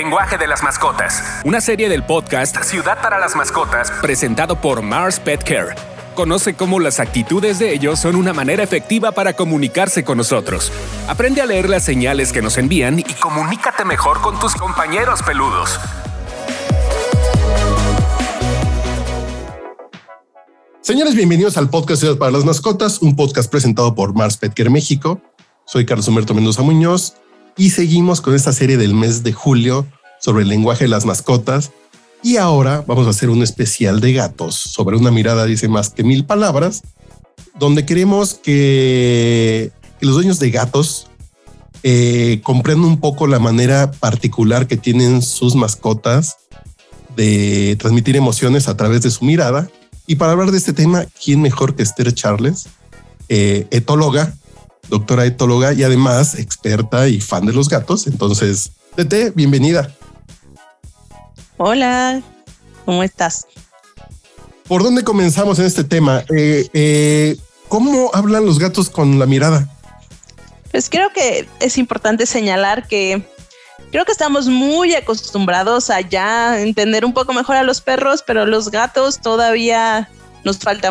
lenguaje de las mascotas. Una serie del podcast Ciudad para las Mascotas, presentado por Mars Pet Care. Conoce cómo las actitudes de ellos son una manera efectiva para comunicarse con nosotros. Aprende a leer las señales que nos envían y comunícate mejor con tus compañeros peludos. Señores, bienvenidos al podcast Ciudad para las Mascotas, un podcast presentado por Mars Pet Care México. Soy Carlos Humberto Mendoza Muñoz y seguimos con esta serie del mes de julio sobre el lenguaje de las mascotas. Y ahora vamos a hacer un especial de gatos sobre una mirada, dice más que mil palabras, donde queremos que, los dueños de gatos eh, comprendan un poco la manera particular que tienen sus mascotas de transmitir emociones a través de su mirada. Y para hablar de este tema, ¿quién mejor que Esther Charles, eh, etóloga, doctora etóloga y además experta y fan de los gatos. Entonces, Tete, bienvenida. Hola, ¿cómo estás? ¿Por dónde comenzamos en este tema? Eh, eh, ¿Cómo hablan los gatos con la mirada? Pues creo que es importante señalar que creo que estamos muy acostumbrados a ya entender un poco mejor a los perros, pero los gatos todavía nos falta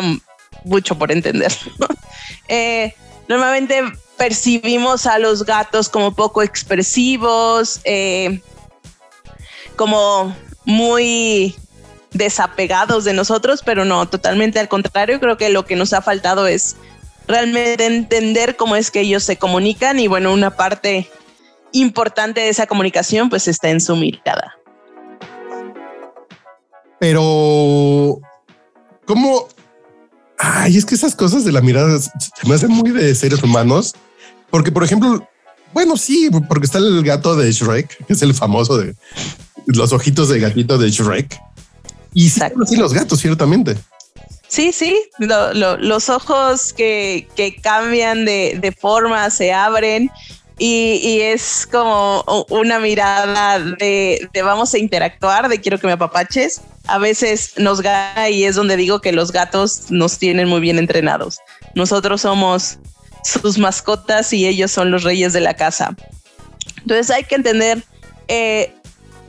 mucho por entender. eh, Normalmente percibimos a los gatos como poco expresivos, eh, como muy desapegados de nosotros, pero no, totalmente al contrario, creo que lo que nos ha faltado es realmente entender cómo es que ellos se comunican y bueno, una parte importante de esa comunicación pues está en su mirada. Pero, ¿cómo, Ay, es que esas cosas de la mirada se me hacen muy de seres humanos, porque por ejemplo, bueno, sí, porque está el gato de Shrek, que es el famoso de los ojitos de gatito de Shrek. Y sí, así los gatos, ciertamente. Sí, sí, los ojos que, cambian de, de, forma se abren y, es como una mirada de, vamos a interactuar, de quiero que me apapaches. A veces nos gana y es donde digo que los gatos nos tienen muy bien entrenados. Nosotros somos sus mascotas y ellos son los reyes de la casa. Entonces hay que entender eh,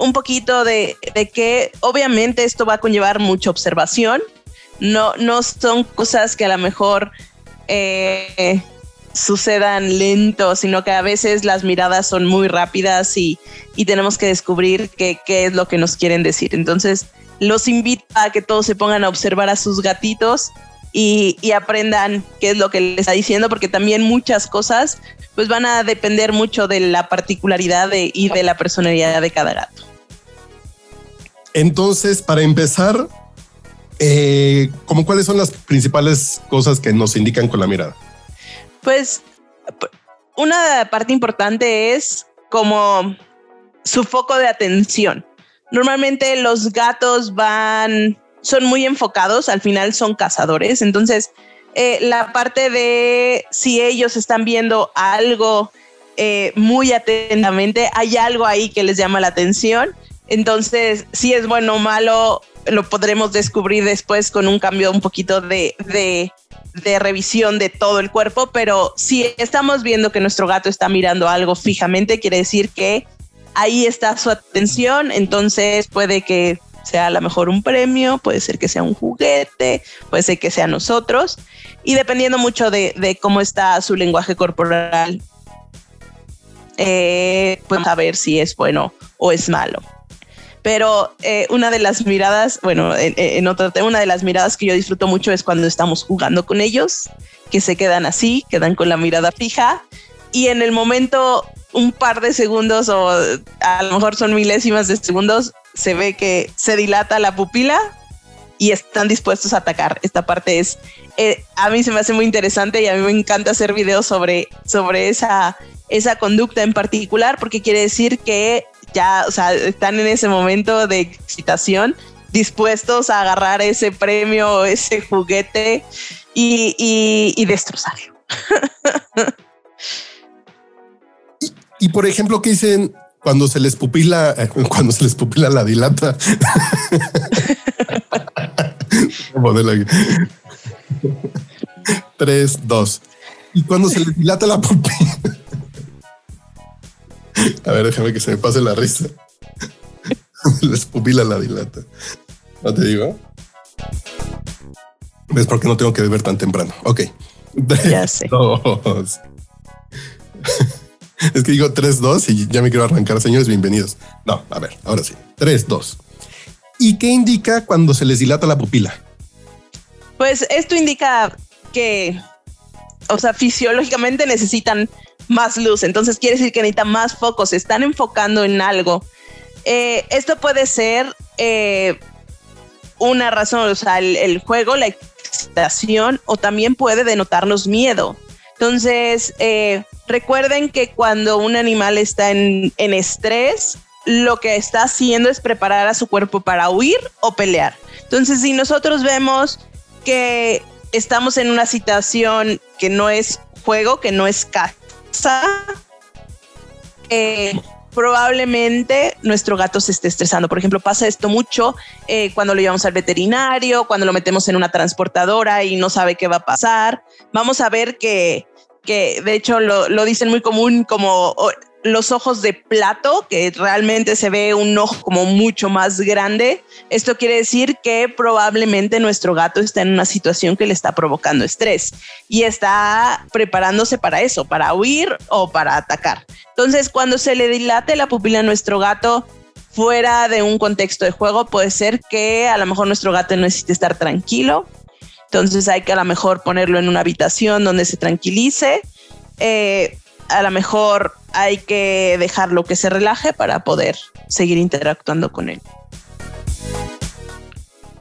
un poquito de, que obviamente esto va a conllevar mucha observación. No, no son cosas que a lo mejor eh, sucedan lento, sino que a veces las miradas son muy rápidas y, tenemos que descubrir qué, es lo que nos quieren decir. Entonces, los invito a que todos se pongan a observar a sus gatitos y, aprendan qué es lo que les está diciendo, porque también muchas cosas pues van a depender mucho de la particularidad y de la personalidad de cada gato. Entonces, para empezar, eh, ¿cómo cuáles son las principales cosas que nos indican con la mirada? Pues una parte importante es como su foco de atención. Normalmente los gatos van, son muy enfocados, al final son cazadores, entonces eh, la parte de si ellos están viendo algo eh, muy atentamente, hay algo ahí que les llama la atención, entonces si es bueno o malo, lo podremos descubrir después con un cambio un poquito de, de de revisión de todo el cuerpo, pero si estamos viendo que nuestro gato está mirando algo fijamente, quiere decir que ahí está su atención, entonces puede que sea a lo mejor un premio, puede ser que sea un juguete, puede ser que sea nosotros, y dependiendo mucho de, cómo está su lenguaje corporal, eh, pues saber si es bueno o es malo pero eh, una de las miradas, bueno, en, otro tema, una de las miradas que yo disfruto mucho es cuando estamos jugando con ellos, que se quedan así, quedan con la mirada fija y en el momento, un par de segundos o a lo mejor son milésimas de segundos, se ve que se dilata la pupila y están dispuestos a atacar. Esta parte es, eh, a mí se me hace muy interesante y a mí me encanta hacer videos sobre, sobre esa, esa conducta en particular porque quiere decir que ya, o sea, están en ese momento de excitación, dispuestos a agarrar ese premio, ese juguete y, y, destrozarlo. y, por ejemplo, ¿qué dicen cuando se les pupila, cuando se les pupila la dilata? Tres, dos. Y cuando se les dilata la pupila. A ver, déjame que se me pase la risa. Les pupila la dilata. ¿No te digo? ¿Ves por qué no tengo que beber tan temprano? Ok. Ya sé. Dos. Es que digo 3, 2 y ya me quiero arrancar, señores, bienvenidos. No, a ver, ahora sí. 3, 2. ¿Y qué indica cuando se les dilata la pupila? Pues esto indica que, o sea, fisiológicamente necesitan más luz, entonces quiere decir que necesitan más focos, se están enfocando en algo. Eh, esto puede ser eh, una razón, o sea, el, el, juego, la excitación, o también puede denotarnos miedo. Entonces, eh, recuerden que cuando un animal está en, en estrés, lo que está haciendo es preparar a su cuerpo para huir o pelear. Entonces, si nosotros vemos que estamos en una situación que no es juego, que no es caza, probablemente nuestro gato se esté estresando. Por ejemplo, pasa esto mucho eh, cuando lo llevamos al veterinario, cuando lo metemos en una transportadora y no sabe qué va a pasar. Vamos a ver que, que de hecho lo dicen muy común como los ojos de plato, que realmente se ve un ojo como mucho más grande. Esto quiere decir que probablemente nuestro gato está en una situación que le está provocando estrés y está preparándose para eso, para huir o para atacar. Entonces, cuando se le dilate la pupila a nuestro gato fuera de un contexto de juego, puede ser que a lo mejor nuestro gato necesite estar tranquilo. Entonces hay que a lo mejor ponerlo en una habitación donde se tranquilice. Eh, a lo mejor hay que dejarlo que se relaje para poder seguir interactuando con él.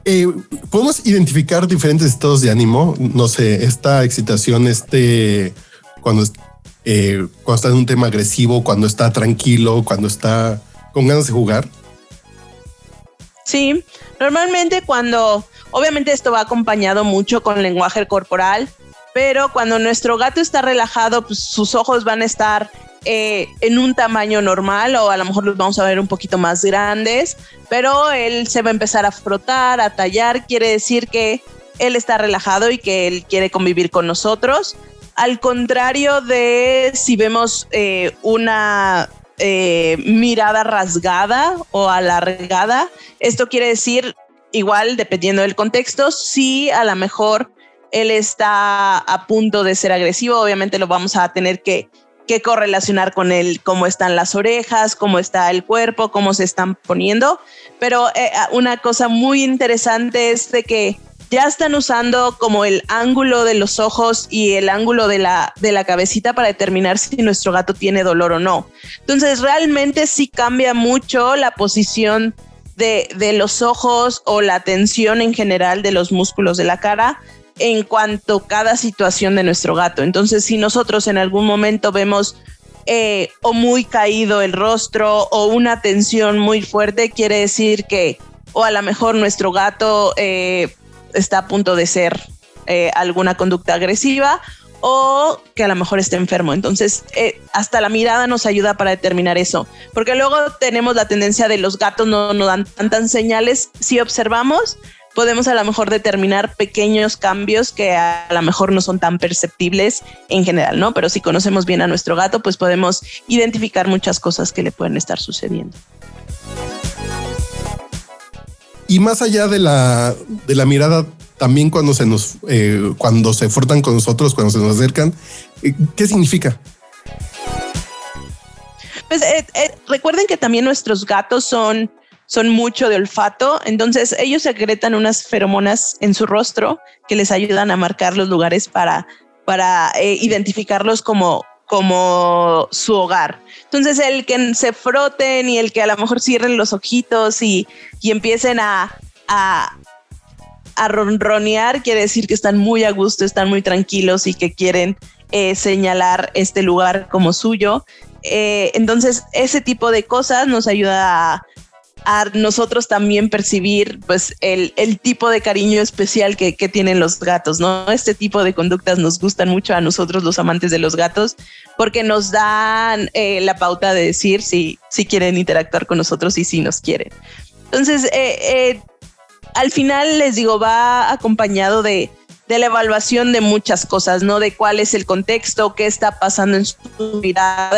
Eh, Podemos identificar diferentes estados de ánimo. No sé, esta excitación, este cuando, eh, cuando está en un tema agresivo, cuando está tranquilo, cuando está con ganas de jugar. Sí, normalmente cuando, obviamente esto va acompañado mucho con lenguaje corporal, pero cuando nuestro gato está relajado, pues sus ojos van a estar eh, en un tamaño normal o a lo mejor los vamos a ver un poquito más grandes, pero él se va a empezar a frotar, a tallar, quiere decir que él está relajado y que él quiere convivir con nosotros. Al contrario de si vemos eh, una eh, mirada rasgada o alargada, esto quiere decir, igual dependiendo del contexto, si a lo mejor él está a punto de ser agresivo, obviamente lo vamos a tener que que correlacionar con él, cómo están las orejas, cómo está el cuerpo, cómo se están poniendo. Pero eh, una cosa muy interesante es de que ya están usando como el ángulo de los ojos y el ángulo de la, de la cabecita para determinar si nuestro gato tiene dolor o no. Entonces realmente sí cambia mucho la posición de, de los ojos o la tensión en general de los músculos de la cara en cuanto a cada situación de nuestro gato. Entonces, si nosotros en algún momento vemos eh, o muy caído el rostro o una tensión muy fuerte, quiere decir que o a lo mejor nuestro gato eh, está a punto de ser eh, alguna conducta agresiva o que a lo mejor está enfermo. Entonces, hasta la mirada nos ayuda para determinar eso, porque luego tenemos la tendencia de los gatos no nos dan tantas señales. Si observamos, podemos a lo mejor determinar pequeños cambios que a lo mejor no son tan perceptibles en general, ¿no? Pero si conocemos bien a nuestro gato, pues podemos identificar muchas cosas que le pueden estar sucediendo. Y más allá de la, de la mirada, también cuando se nos, eh, cuando se frotan con nosotros, cuando se nos acercan, eh, ¿qué significa? Pues eh, recuerden que también nuestros gatos son son mucho de olfato, entonces ellos secretan unas feromonas en su rostro que les ayudan a marcar los lugares para, para eh, identificarlos como, como su hogar. Entonces el que se froten y el que a lo mejor cierren los ojitos y, y empiecen a, a, a, ronronear quiere decir que están muy a gusto, están muy tranquilos y que quieren eh, señalar este lugar como suyo. Eh, entonces ese tipo de cosas nos ayuda a a nosotros también percibir pues el, tipo de cariño especial que, tienen los gatos, ¿no? Este tipo de conductas nos gustan mucho a nosotros los amantes de los gatos porque nos dan eh, la pauta de decir si, si quieren interactuar con nosotros y si nos quieren. Entonces, eh, eh, al final les digo, va acompañado de, de la evaluación de muchas cosas, ¿no? De cuál es el contexto, qué está pasando en su vida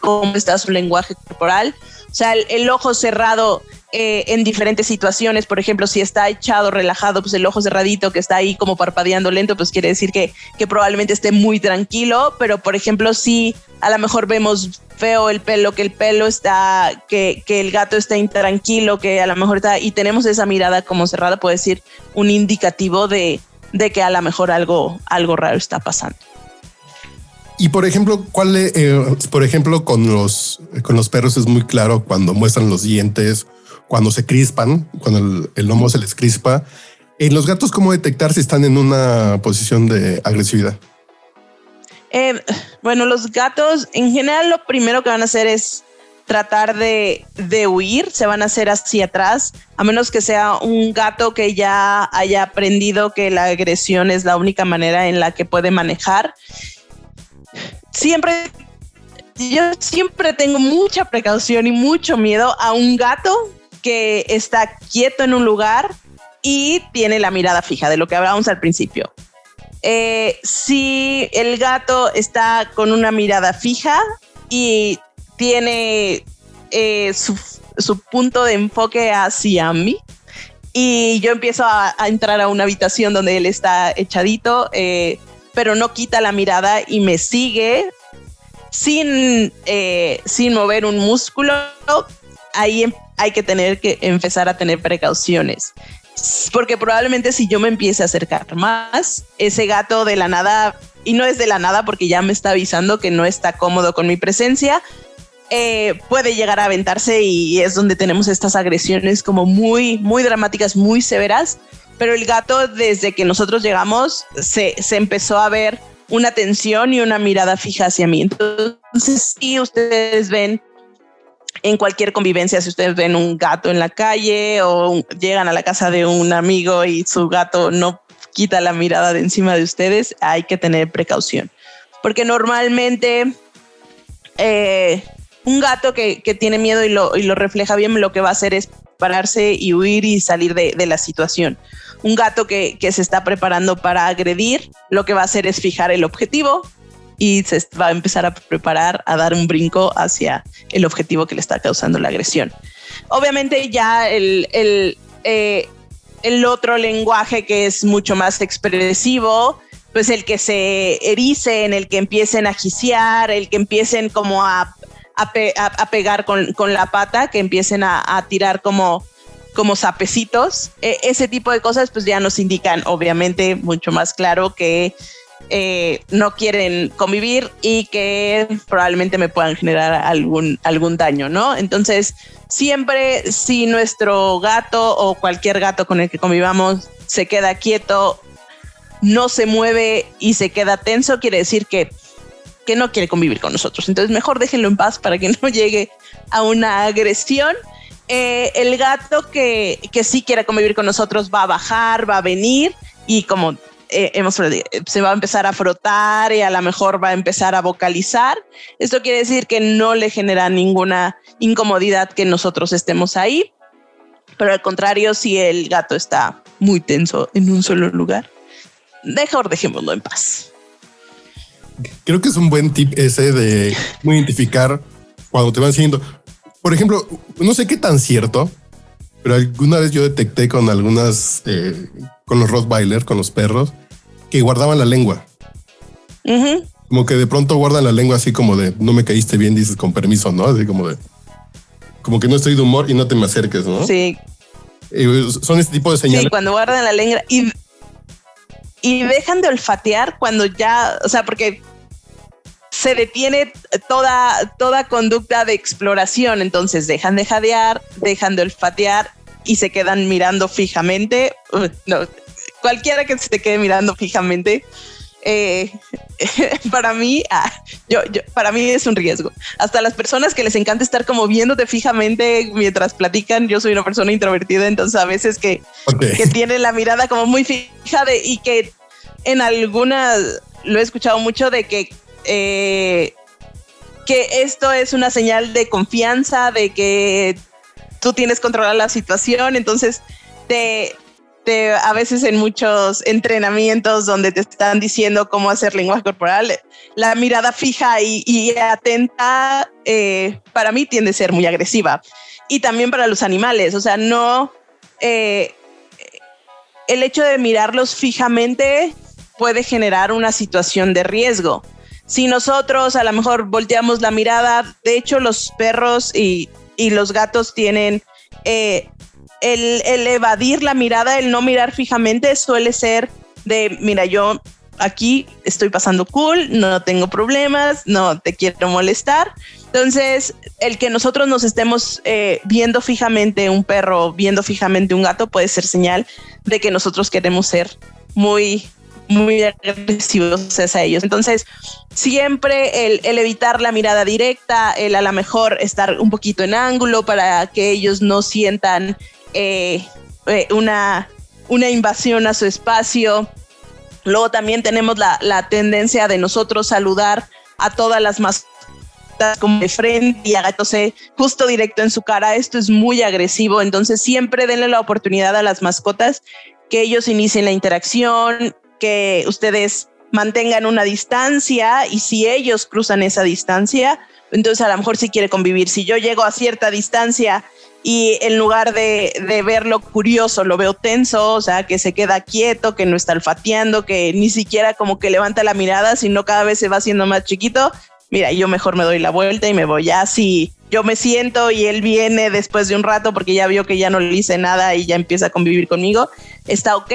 cómo está su lenguaje corporal O sea, el, ojo cerrado eh, en diferentes situaciones, por ejemplo, si está echado, relajado, pues el ojo cerradito que está ahí como parpadeando lento, pues quiere decir que, que probablemente esté muy tranquilo, pero por ejemplo, si a lo mejor vemos feo el pelo, que el pelo está, que, que el gato está intranquilo, que a lo mejor está, y tenemos esa mirada como cerrada, puede decir un indicativo de, de que a lo mejor algo, algo raro está pasando. Y por ejemplo, ¿cuál, eh, por ejemplo, con los, con los perros es muy claro cuando muestran los dientes, cuando se crispan, cuando el, lomo se les crispa. En los gatos, ¿cómo detectar si están en una posición de agresividad? Eh, bueno, los gatos en general lo primero que van a hacer es tratar de, de, huir, se van a hacer hacia atrás, a menos que sea un gato que ya haya aprendido que la agresión es la única manera en la que puede manejar siempre, yo siempre tengo mucha precaución y mucho miedo a un gato que está quieto en un lugar y tiene la mirada fija, de lo que hablábamos al principio. Eh, si el gato está con una mirada fija y tiene eh, su, punto de enfoque hacia mí, y yo empiezo a, entrar a una habitación donde él está echadito, eh, pero no quita la mirada y me sigue sin, eh, sin mover un músculo, ahí em, hay que tener que empezar a tener precauciones. Porque probablemente si yo me empiece a acercar más, ese gato de la nada, y no es de la nada porque ya me está avisando que no está cómodo con mi presencia, eh, puede llegar a aventarse y es donde tenemos estas agresiones como muy, muy dramáticas, muy severas pero el gato desde que nosotros llegamos se, se empezó a ver una atención y una mirada fija hacia mí. Entonces, si ustedes ven en cualquier convivencia, si ustedes ven un gato en la calle o llegan a la casa de un amigo y su gato no quita la mirada de encima de ustedes, hay que tener precaución. Porque normalmente eh, un gato que, que, tiene miedo y lo, y lo refleja bien, lo que va a hacer es pararse y huir y salir de, la situación un gato que, se está preparando para agredir, lo que va a hacer es fijar el objetivo y se va a empezar a preparar a dar un brinco hacia el objetivo que le está causando la agresión. Obviamente ya el, el, eh, el otro lenguaje que es mucho más expresivo, pues el que se erice, en el que empiecen a gisear, el que empiecen como a, a, pegar con, con, la pata, que empiecen a, a tirar como como sapecitos. E, ese tipo de cosas pues ya nos indican obviamente mucho más claro que eh, no quieren convivir y que probablemente me puedan generar algún, algún daño, ¿no? Entonces, siempre si nuestro gato o cualquier gato con el que convivamos se queda quieto, no se mueve y se queda tenso, quiere decir que, que no quiere convivir con nosotros. Entonces, mejor déjenlo en paz para que no llegue a una agresión eh, el gato que, que sí quiere convivir con nosotros va a bajar, va a venir y como eh, hemos, se va a empezar a frotar y a lo mejor va a empezar a vocalizar. Esto quiere decir que no le genera ninguna incomodidad que nosotros estemos ahí, pero al contrario, si el gato está muy tenso en un solo lugar, mejor dejémoslo en paz. Creo que es un buen tip ese de identificar cuando te van siguiendo por ejemplo, no sé qué tan cierto, pero alguna vez yo detecté con algunas, eh, con los Rottweiler, con los perros, que guardaban la lengua. Como que de pronto guardan la lengua así como de no me caíste bien, dices con permiso, ¿no? Así como de como que no estoy de humor y no te me acerques, ¿no? Sí. son este tipo de señales. Sí, cuando guardan la lengua y, y dejan de olfatear cuando ya, o sea, porque se detiene toda, toda conducta de exploración. Entonces dejan de jadear, dejan de olfatear y se quedan mirando fijamente. no, cualquiera que se te quede mirando fijamente, eh, para mí, ah, yo, para mí es un riesgo. Hasta las personas que les encanta estar como viéndote fijamente mientras platican, yo soy una persona introvertida, entonces a veces que, que tiene la mirada como muy fija de, y que en algunas, lo he escuchado mucho de que eh, que esto es una señal de confianza, de que tú tienes controlada la situación, entonces te, a veces en muchos entrenamientos donde te están diciendo cómo hacer lenguaje corporal, la mirada fija y, atenta eh, para mí tiende a ser muy agresiva. Y también para los animales, o sea, no... Eh, el hecho de mirarlos fijamente puede generar una situación de riesgo. Si nosotros a lo mejor volteamos la mirada, de hecho los perros y, los gatos tienen eh, el, el, evadir la mirada, el no mirar fijamente suele ser de, mira, yo aquí estoy pasando cool, no tengo problemas, no te quiero molestar. Entonces, el que nosotros nos estemos eh, viendo fijamente un perro, viendo fijamente un gato, puede ser señal de que nosotros queremos ser muy, muy agresivos hacia ellos. Entonces, siempre el, evitar la mirada directa, el a lo mejor estar un poquito en ángulo para que ellos no sientan eh, eh, una, invasión a su espacio. Luego también tenemos la, tendencia de nosotros saludar a todas las mascotas como de frente y agándose justo directo en su cara. Esto es muy agresivo, entonces siempre denle la oportunidad a las mascotas que ellos inicien la interacción, que ustedes mantengan una distancia y si ellos cruzan esa distancia, entonces a lo mejor si quiere convivir. Si yo llego a cierta distancia y en lugar de, de, verlo curioso, lo veo tenso, o sea, que se queda quieto, que no está olfateando, que ni siquiera como que levanta la mirada, sino cada vez se va haciendo más chiquito. Mira, yo mejor me doy la vuelta y me voy. Ya si yo me siento y él viene después de un rato porque ya vio que ya no le hice nada y ya empieza a convivir conmigo, está ok.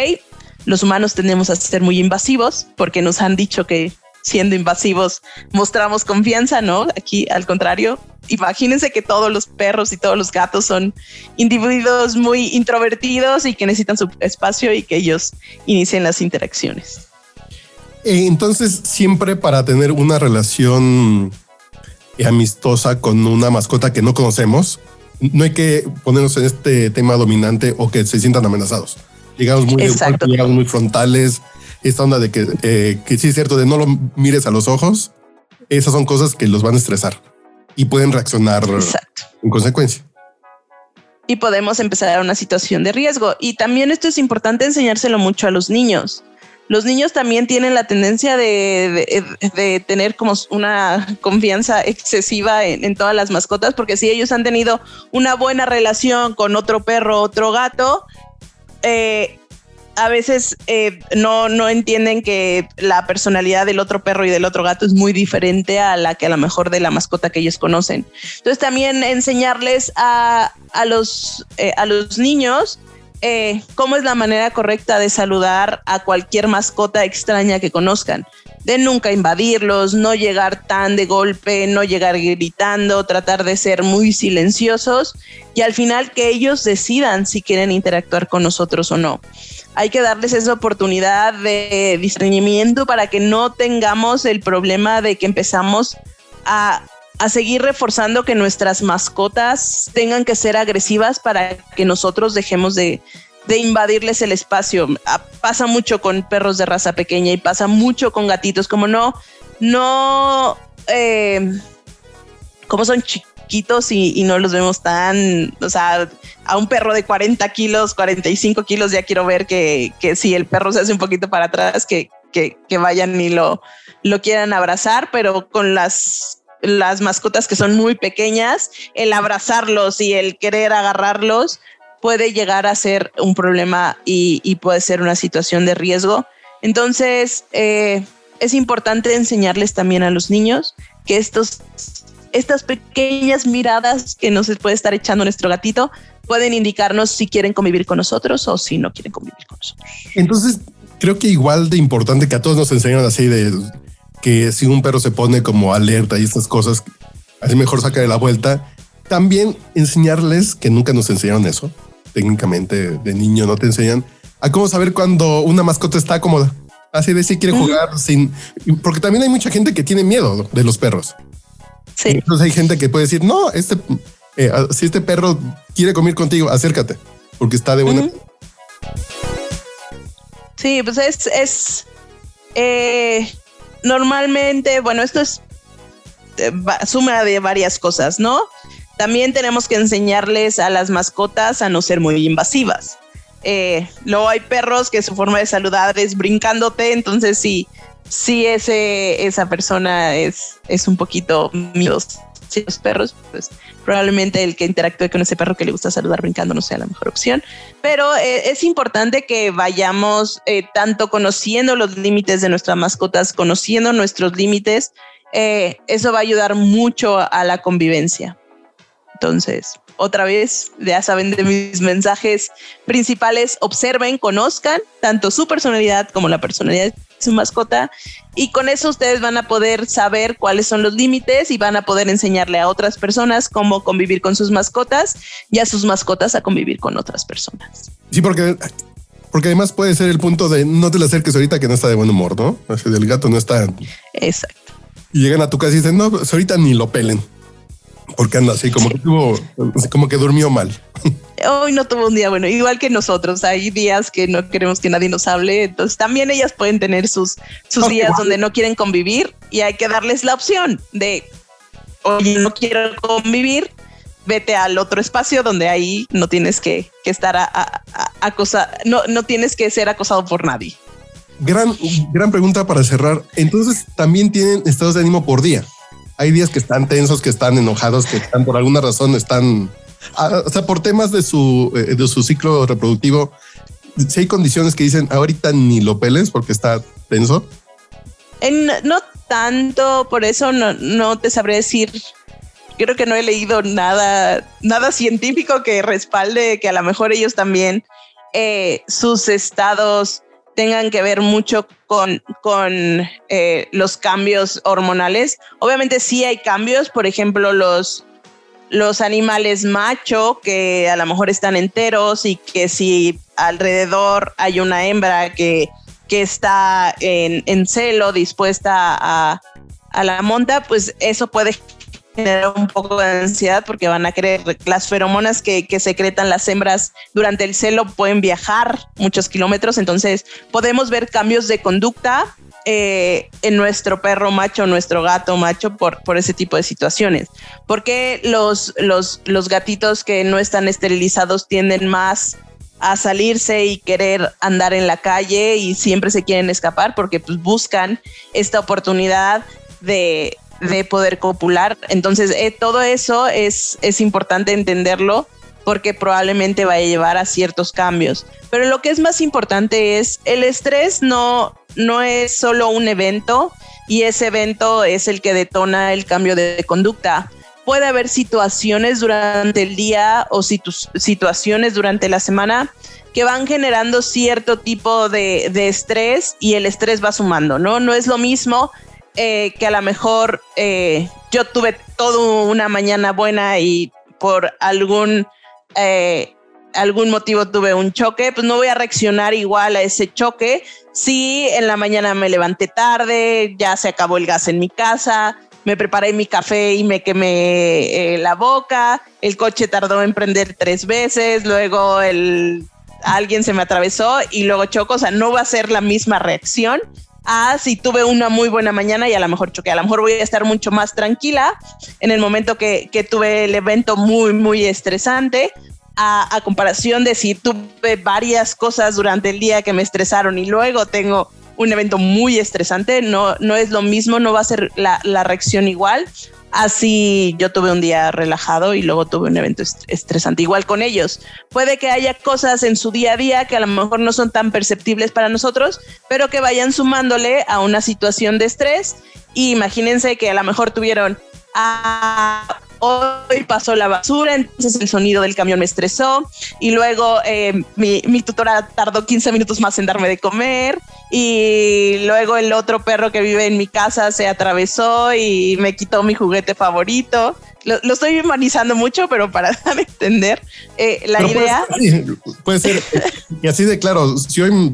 Los humanos tendemos a ser muy invasivos porque nos han dicho que siendo invasivos mostramos confianza, ¿no? Aquí al contrario, imagínense que todos los perros y todos los gatos son individuos muy introvertidos y que necesitan su espacio y que ellos inicien las interacciones. Eh, entonces, siempre para tener una relación amistosa con una mascota que no conocemos, no hay que ponernos en este tema dominante o que se sientan amenazados. Llegamos muy, llegamos muy frontales, esta onda de que, eh, que sí es cierto, de no lo mires a los ojos, esas son cosas que los van a estresar y pueden reaccionar en consecuencia. Y podemos empezar a una situación de riesgo. Y también esto es importante enseñárselo mucho a los niños. Los niños también tienen la tendencia de, tener como una confianza excesiva en, en, todas las mascotas, porque si ellos han tenido una buena relación con otro perro, otro gato, eh, a veces eh, no, no entienden que la personalidad del otro perro y del otro gato es muy diferente a la que a lo mejor de la mascota que ellos conocen. Entonces también enseñarles a, los, eh, a los niños eh, cómo es la manera correcta de saludar a cualquier mascota extraña que conozcan. De nunca invadirlos, no llegar tan de golpe, no llegar gritando, tratar de ser muy silenciosos y al final que ellos decidan si quieren interactuar con nosotros o no hay que darles esa oportunidad de discernimiento para que no tengamos el problema de que empezamos a, seguir reforzando que nuestras mascotas tengan que ser agresivas para que nosotros dejemos de, invadirles el espacio. Pasa mucho con perros de raza pequeña y pasa mucho con gatitos, como no, no, eh, como son chicos y, no los vemos tan, o sea, a un perro de 40 kilos, 45 kilos, ya quiero ver que, que si el perro se hace un poquito para atrás, que, que, vayan y lo, lo quieran abrazar, pero con las, las mascotas que son muy pequeñas, el abrazarlos y el querer agarrarlos puede llegar a ser un problema y, y puede ser una situación de riesgo. Entonces, eh, es importante enseñarles también a los niños que estos estas pequeñas miradas que nos puede estar echando nuestro gatito pueden indicarnos si quieren convivir con nosotros o si no quieren convivir con nosotros. Entonces, creo que igual de importante que a todos nos enseñan así de que si un perro se pone como alerta y estas cosas, así mejor saca de la vuelta. También enseñarles que nunca nos enseñaron eso. Técnicamente de niño no te enseñan a cómo saber cuando una mascota está cómoda. Así de si quiere jugar sin, porque también hay mucha gente que tiene miedo de los perros. Entonces hay gente que puede decir, no, este, eh, si este perro quiere comer contigo, acércate, porque está de buena. Sí, pues es, es eh, normalmente, bueno, esto es eh, suma de varias cosas, ¿no? También tenemos que enseñarles a las mascotas a no ser muy invasivas. Luego hay perros que su forma de saludar es brincándote, entonces sí, sí ese, esa persona es, es un poquito miedosa. Si los perros, pues probablemente el que interactúe con ese perro que le gusta saludar brincando no sea la mejor opción. Pero eh, es importante que vayamos eh, tanto conociendo los límites de nuestras mascotas, conociendo nuestros límites. eso va a ayudar mucho a la convivencia. Entonces, otra vez, ya saben de mis mensajes principales, observen, conozcan tanto su personalidad como la personalidad su mascota y con eso ustedes van a poder saber cuáles son los límites y van a poder enseñarle a otras personas cómo convivir con sus mascotas y a sus mascotas a convivir con otras personas. Sí, porque porque además puede ser el punto de no te le acerques ahorita que no está de buen humor, ¿no? Así del gato no está. Exacto. Y llegan a tu casa y dicen, no, pues ahorita ni lo pelen porque anda así como que tuvo, como que durmió mal. Hoy no tuvo un día bueno, igual que nosotros. Hay días que no queremos que nadie nos hable. Entonces también ellas pueden tener sus, sus días donde no quieren convivir y hay que darles la opción de, oye, no quiero convivir, vete al otro espacio donde ahí no tienes que, que estar a, no, no tienes que ser acosado por nadie. Gran, gran pregunta para cerrar. Entonces también tienen estados de ánimo por día hay días que están tensos, que están enojados, que están por alguna razón están, ah, o sea, por temas de su, eh, de su ciclo reproductivo. Si hay condiciones que dicen ahorita ni lo peles porque está tenso. no tanto, por eso no, no te sabré decir. Creo que no he leído nada, nada científico que respalde que a lo mejor ellos también eh, sus estados tengan que ver mucho con, con eh, los cambios hormonales. Obviamente sí hay cambios, por ejemplo, los, los animales macho que a lo mejor están enteros y que si alrededor hay una hembra que, que está en, en celo dispuesta a, a la monta, pues eso puede generar un poco de ansiedad porque van a querer las feromonas que, que, secretan las hembras durante el celo pueden viajar muchos kilómetros, entonces podemos ver cambios de conducta eh, en nuestro perro macho, nuestro gato macho por, por ese tipo de situaciones. Porque los, los, los gatitos que no están esterilizados tienden más a salirse y querer andar en la calle y siempre se quieren escapar porque pues, buscan esta oportunidad de, de poder copular. Entonces, eh, todo eso es, es importante entenderlo porque probablemente va a llevar a ciertos cambios. Pero lo que es más importante es el estrés no, no es solo un evento y ese evento es el que detona el cambio de conducta. Puede haber situaciones durante el día o situaciones durante la semana que van generando cierto tipo de, de, estrés y el estrés va sumando, ¿no? No es lo mismo eh, que a lo mejor eh, yo tuve toda una mañana buena y por algún, eh, algún motivo tuve un choque, pues no voy a reaccionar igual a ese choque. Si en la mañana me levanté tarde, ya se acabó el gas en mi casa, me preparé mi café y me quemé la boca, el coche tardó en prender tres veces, luego el, alguien se me atravesó y luego choco, o sea, no va a ser la misma reacción a si tuve una muy buena mañana y a lo mejor choqué. A lo mejor voy a estar mucho más tranquila en el momento que, que tuve el evento muy, muy estresante. A, comparación de si tuve varias cosas durante el día que me estresaron y luego tengo un evento muy estresante, no, no es lo mismo, no va a ser la reacción igual. Así yo tuve un día relajado y luego tuve un evento estresante. Igual con ellos. Puede que haya cosas en su día a día que a lo mejor no son tan perceptibles para nosotros, pero que vayan sumándole a una situación de estrés. Y imagínense que a lo mejor tuvieron a hoy pasó la basura, entonces el sonido del camión me estresó y luego eh, mi, mi, tutora tardó 15 minutos más en darme de comer y luego el otro perro que vive en mi casa se atravesó y me quitó mi juguete favorito. Lo, lo estoy humanizando mucho, pero para dar a entender eh, la idea. Puede ser, y así de claro, si hoy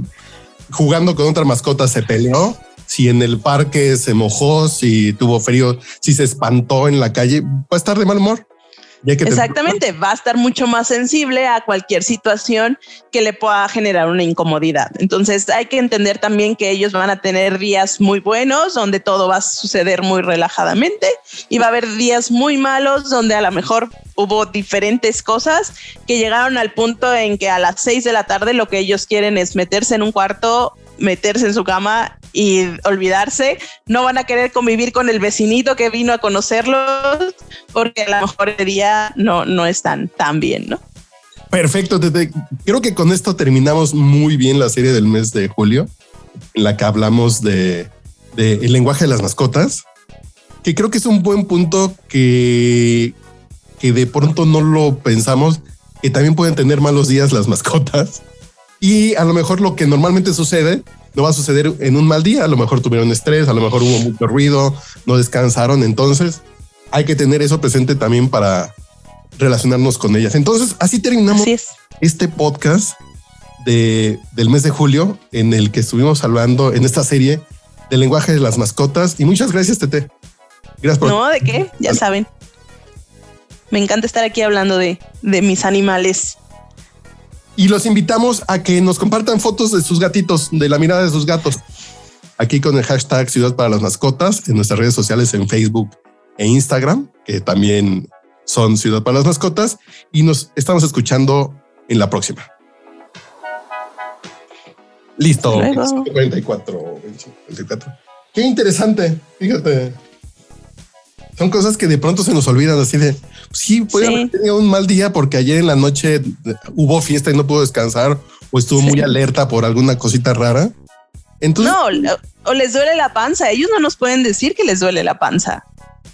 jugando con otra mascota se peleó, si en el parque se mojó, si tuvo frío, si se espantó en la calle, va a estar de mal humor. Exactamente, va a estar mucho más sensible a cualquier situación que le pueda generar una incomodidad. Entonces hay que entender también que ellos van a tener días muy buenos donde todo va a suceder muy relajadamente y va a haber días muy malos donde a lo mejor hubo diferentes cosas que llegaron al punto en que a las seis de la tarde lo que ellos quieren es meterse en un cuarto, meterse en su cama y olvidarse. No van a querer convivir con el vecinito que vino a conocerlos porque a lo mejor el día no, no están tan bien, ¿no? Perfecto, Tete. Creo que con esto terminamos muy bien la serie del mes de julio, en la que hablamos de, de el lenguaje de las mascotas, que creo que es un buen punto que, que de pronto no lo pensamos, que también pueden tener malos días las mascotas. Y a lo mejor lo que normalmente sucede no va a suceder en un mal día. A lo mejor tuvieron estrés, a lo mejor hubo mucho ruido, no descansaron. Entonces hay que tener eso presente también para, relacionarnos con ellas. Entonces, así terminamos este podcast de, del mes de julio en el que estuvimos hablando en esta serie del lenguaje de las mascotas. Y muchas gracias, Tete. Gracias por... No, ¿de qué? Ya saben. Me encanta estar aquí hablando de, de mis animales. Y los invitamos a que nos compartan fotos de sus gatitos, de la mirada de sus gatos. Aquí con el hashtag Ciudad para las Mascotas en nuestras redes sociales en Facebook e Instagram, que también son Ciudad para las Mascotas y nos estamos escuchando en la próxima. Listo. 44, 24. Qué interesante. Fíjate. Son cosas que de pronto se nos olvidan así de sí, puede haber tenido un mal día porque ayer en la noche hubo fiesta y no pudo descansar o estuvo muy alerta por alguna cosita rara. Entonces, no, o les duele la panza. Ellos no nos pueden decir que les duele la panza.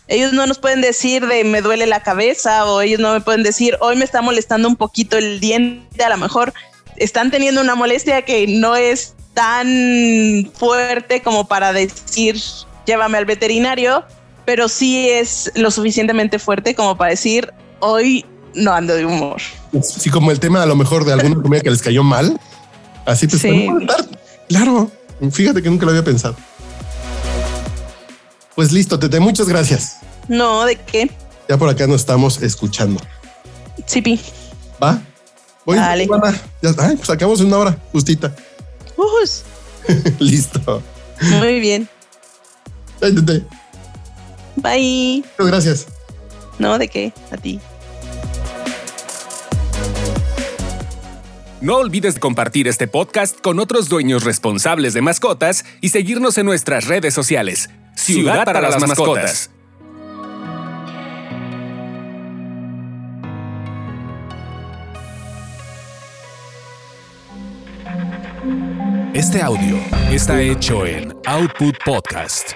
Ellos no nos pueden decir de me duele la cabeza o ellos no me pueden decir hoy me está molestando un poquito el diente. A lo mejor están teniendo una molestia que no es tan fuerte como para decir llévame al veterinario, pero sí es lo suficientemente fuerte como para decir hoy no ando de humor. Sí, como el tema a lo mejor de alguna comida que les cayó mal. Así pues, sí. claro, fíjate que nunca lo había pensado. Pues listo, Tete, muchas gracias. No, ¿de qué? Ya por acá nos estamos escuchando. Sí, pi. ¿Va? Voy, Dale. Ya, ay, pues acabamos en una hora, justita. listo. Muy bien. Ay, tete. Bye. Gracias. No, ¿de qué? A ti. No olvides compartir este podcast con otros dueños responsables de mascotas y seguirnos en nuestras redes sociales. Ciudad para las mascotas. Este audio está hecho en Output Podcast.